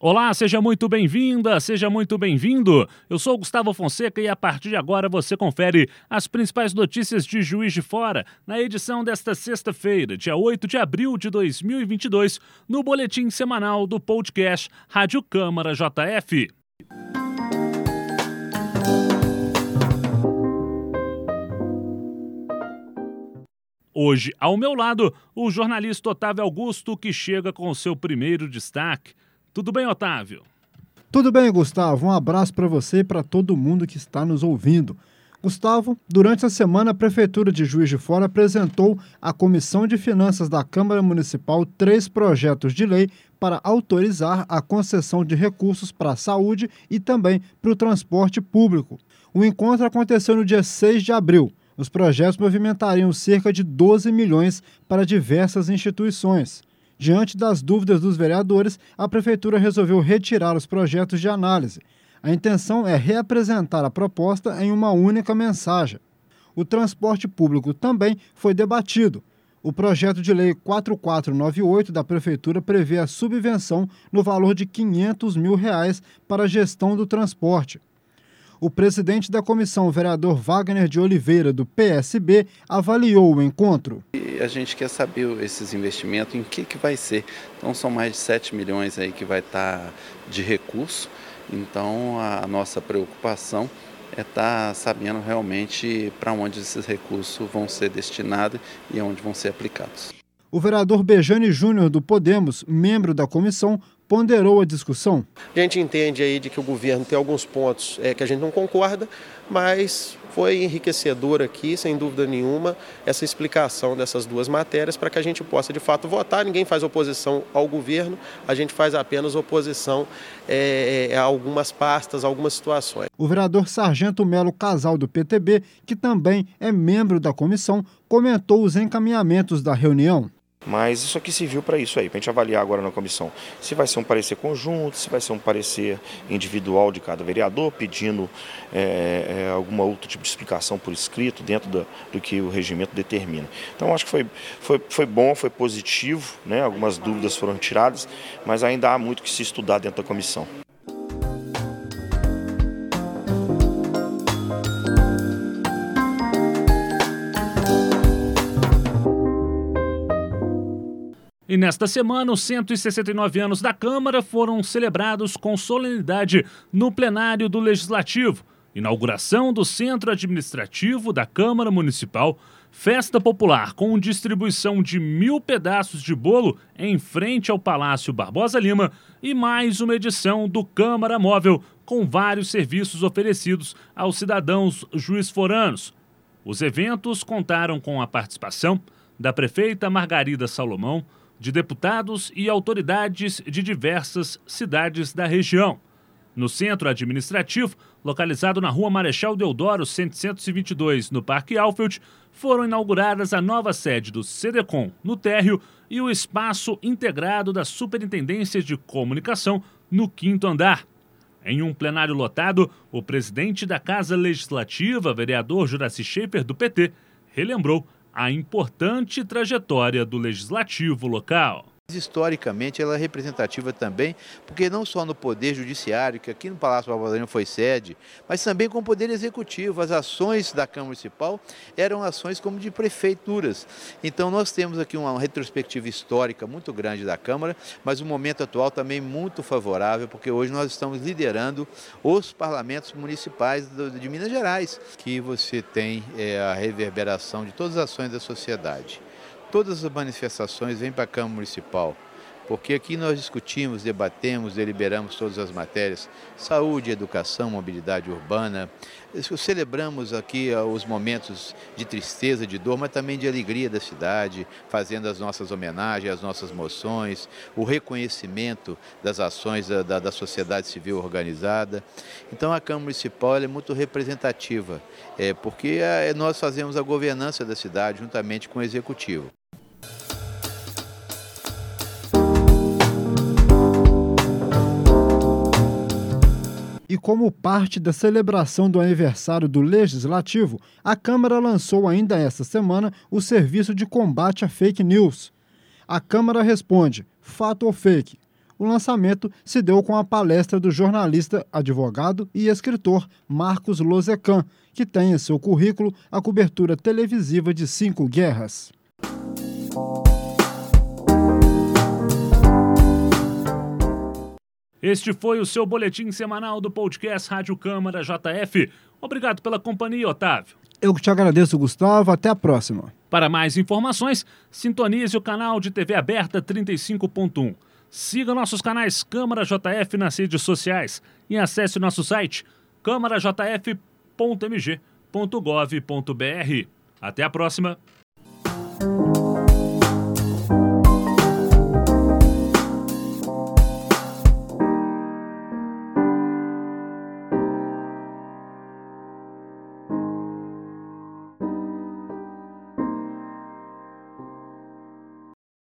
Olá, seja muito bem-vinda, seja muito bem-vindo. Eu sou Gustavo Fonseca e a partir de agora você confere as principais notícias de Juiz de Fora na edição desta sexta-feira, dia 8 de abril de 2022, no boletim semanal do podcast Rádio Câmara JF. Hoje, ao meu lado, o jornalista Otávio Augusto, que chega com o seu primeiro destaque. Tudo bem, Otávio? Tudo bem, Gustavo. Um abraço para você e para todo mundo que está nos ouvindo. Gustavo, durante a semana, a Prefeitura de Juiz de Fora apresentou à Comissão de Finanças da Câmara Municipal três projetos de lei para autorizar a concessão de recursos para a saúde e também para o transporte público. O encontro aconteceu no dia 6 de abril. Os projetos movimentariam cerca de 12 milhões para diversas instituições. Diante das dúvidas dos vereadores, a Prefeitura resolveu retirar os projetos de análise. A intenção é reapresentar a proposta em uma única mensagem. O transporte público também foi debatido. O projeto de lei 4498 da Prefeitura prevê a subvenção no valor de 500 mil reais para a gestão do transporte. O presidente da comissão, o vereador Wagner de Oliveira, do PSB, avaliou o encontro. E a gente quer saber esses investimentos, em que, que vai ser. Então são mais de 7 milhões aí que vai estar tá de recurso. Então a nossa preocupação é estar tá sabendo realmente para onde esses recursos vão ser destinados e onde vão ser aplicados. O vereador Bejane Júnior do Podemos, membro da comissão, ponderou a discussão. A gente entende aí de que o governo tem alguns pontos é, que a gente não concorda, mas foi enriquecedor aqui, sem dúvida nenhuma, essa explicação dessas duas matérias para que a gente possa de fato votar. Ninguém faz oposição ao governo, a gente faz apenas oposição é, a algumas pastas, a algumas situações. O vereador Sargento Melo Casal do PTB, que também é membro da comissão, comentou os encaminhamentos da reunião. Mas isso aqui serviu para isso aí, para a gente avaliar agora na comissão se vai ser um parecer conjunto, se vai ser um parecer individual de cada vereador, pedindo é, é, alguma outro tipo de explicação por escrito dentro da, do que o regimento determina. Então acho que foi, foi, foi bom, foi positivo, né? algumas dúvidas foram tiradas, mas ainda há muito que se estudar dentro da comissão. E nesta semana, os 169 anos da Câmara foram celebrados com solenidade no plenário do Legislativo. Inauguração do Centro Administrativo da Câmara Municipal, festa popular com distribuição de mil pedaços de bolo em frente ao Palácio Barbosa Lima e mais uma edição do Câmara Móvel com vários serviços oferecidos aos cidadãos juiz-foranos. Os eventos contaram com a participação da prefeita Margarida Salomão, de deputados e autoridades de diversas cidades da região. No centro administrativo, localizado na rua Marechal Deodoro 722, no Parque Alfield, foram inauguradas a nova sede do CDCOM no térreo e o espaço integrado da Superintendência de Comunicação no quinto andar. Em um plenário lotado, o presidente da Casa Legislativa, vereador Juraci Schaefer, do PT, relembrou a importante trajetória do legislativo local. Historicamente, ela é representativa também, porque não só no Poder Judiciário, que aqui no Palácio Barbalino foi sede, mas também com o Poder Executivo. As ações da Câmara Municipal eram ações como de prefeituras. Então, nós temos aqui uma retrospectiva histórica muito grande da Câmara, mas o momento atual também muito favorável, porque hoje nós estamos liderando os parlamentos municipais de Minas Gerais, que você tem é, a reverberação de todas as ações da sociedade. Todas as manifestações vêm para a Câmara Municipal, porque aqui nós discutimos, debatemos, deliberamos todas as matérias, saúde, educação, mobilidade urbana, celebramos aqui ah, os momentos de tristeza, de dor, mas também de alegria da cidade, fazendo as nossas homenagens, as nossas moções, o reconhecimento das ações da, da, da sociedade civil organizada. Então a Câmara Municipal é muito representativa, é, porque é, nós fazemos a governança da cidade juntamente com o Executivo. E como parte da celebração do aniversário do Legislativo, a Câmara lançou ainda esta semana o Serviço de Combate a Fake News. A Câmara responde: fato ou fake? o lançamento se deu com a palestra do jornalista, advogado e escritor Marcos Lozecan, que tem em seu currículo a cobertura televisiva de cinco guerras. Este foi o seu boletim semanal do podcast Rádio Câmara JF. Obrigado pela companhia, Otávio. Eu que te agradeço, Gustavo. Até a próxima. Para mais informações, sintonize o canal de TV aberta 35.1. Siga nossos canais Câmara JF nas redes sociais e acesse nosso site câmarajf.mg.gov.br. Até a próxima!